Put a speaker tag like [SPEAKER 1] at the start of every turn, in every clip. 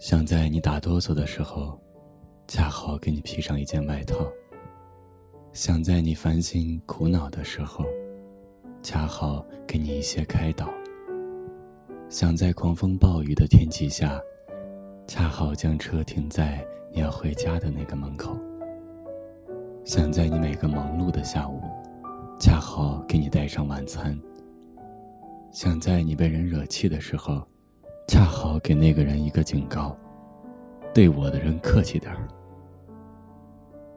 [SPEAKER 1] 想在你打哆嗦的时候，恰好给你披上一件外套；想在你烦心苦恼的时候，恰好给你一些开导；想在狂风暴雨的天气下，恰好将车停在你要回家的那个门口；想在你每个忙碌的下午，恰好给你带上晚餐；想在你被人惹气的时候。给那个人一个警告，对我的人客气点儿。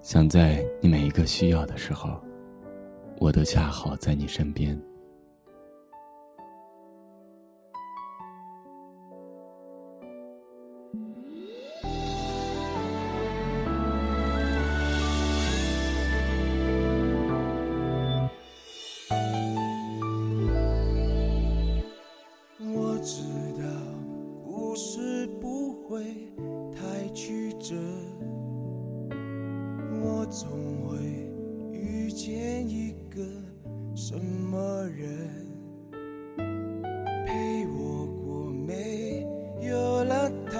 [SPEAKER 1] 想在你每一个需要的时候，我都恰好在你身边。
[SPEAKER 2] 我只会太曲折，我总会遇见一个什么人，陪我过没有了他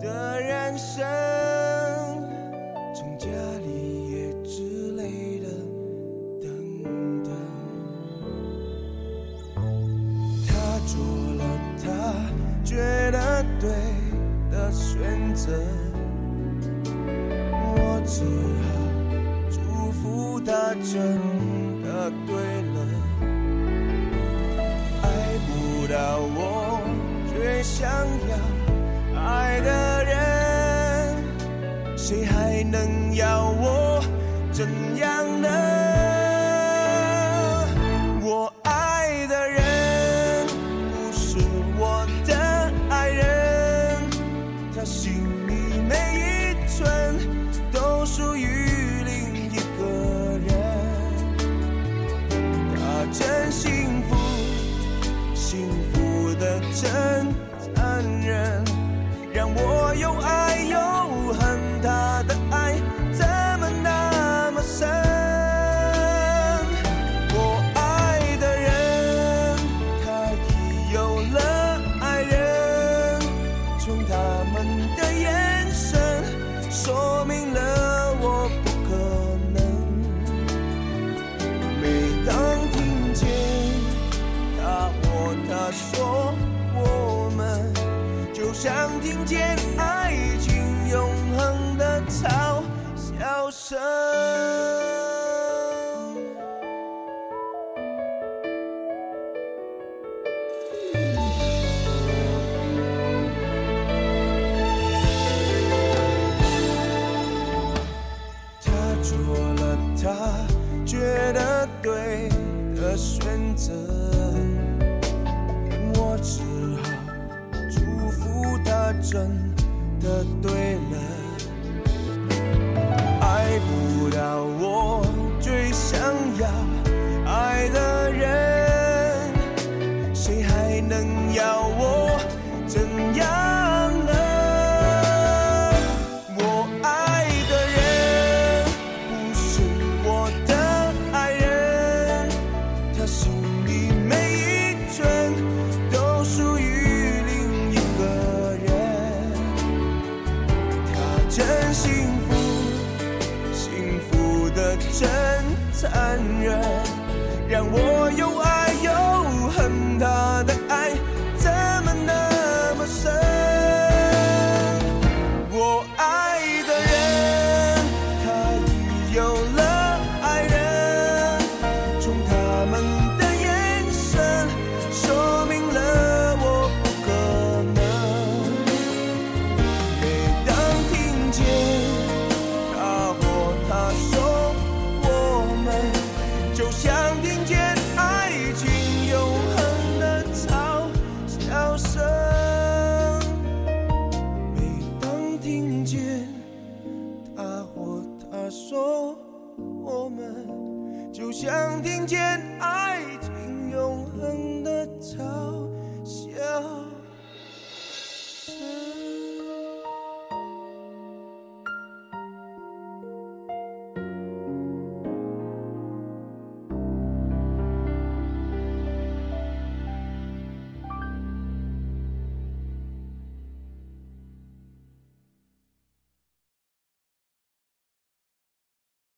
[SPEAKER 2] 的人生，从家里也之类的等等。他做了他觉得对。选择，我只好祝福。他真的对了，爱不到我最想要爱的人，谁还能要我怎样呢？瞬都属于另一个人。他真幸福，幸福的真残忍，让我又爱又。明了，我不可能每当听见他或她说，我们就像听见爱情永恒的嘲笑声。选择，我只好祝福他。真的对了，爱不到残忍，让我又爱又恨他的想听见爱情永恒的唱。